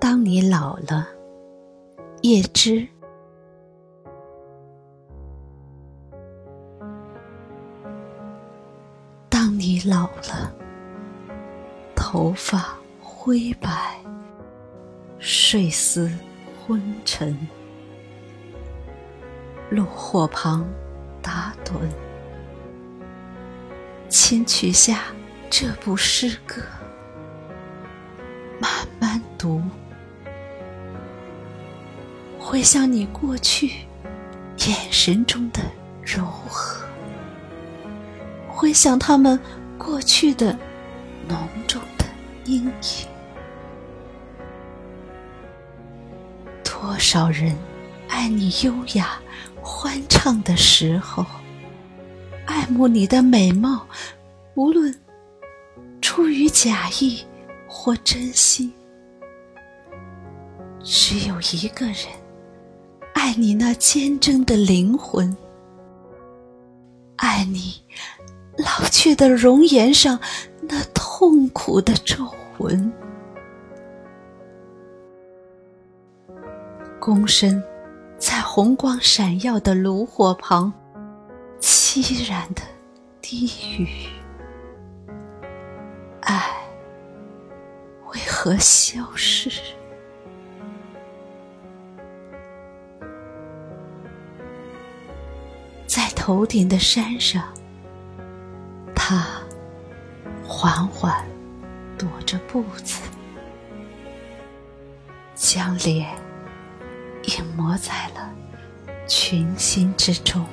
当你老了，叶芝。当你老了，头发灰白，睡思昏沉，炉火旁打盹，请取下这部诗歌，慢慢读，回想你过去眼神中的柔和。回想他们过去的浓重的阴影，多少人爱你优雅欢畅的时候，爱慕你的美貌，无论出于假意或真心；只有一个人爱你那坚贞的灵魂，爱你。老去的容颜上，那痛苦的皱纹。躬身在红光闪耀的炉火旁，凄然的低语：“爱为何消失？”头顶的山上。他缓缓踱着步子，将脸隐没在了群星之中。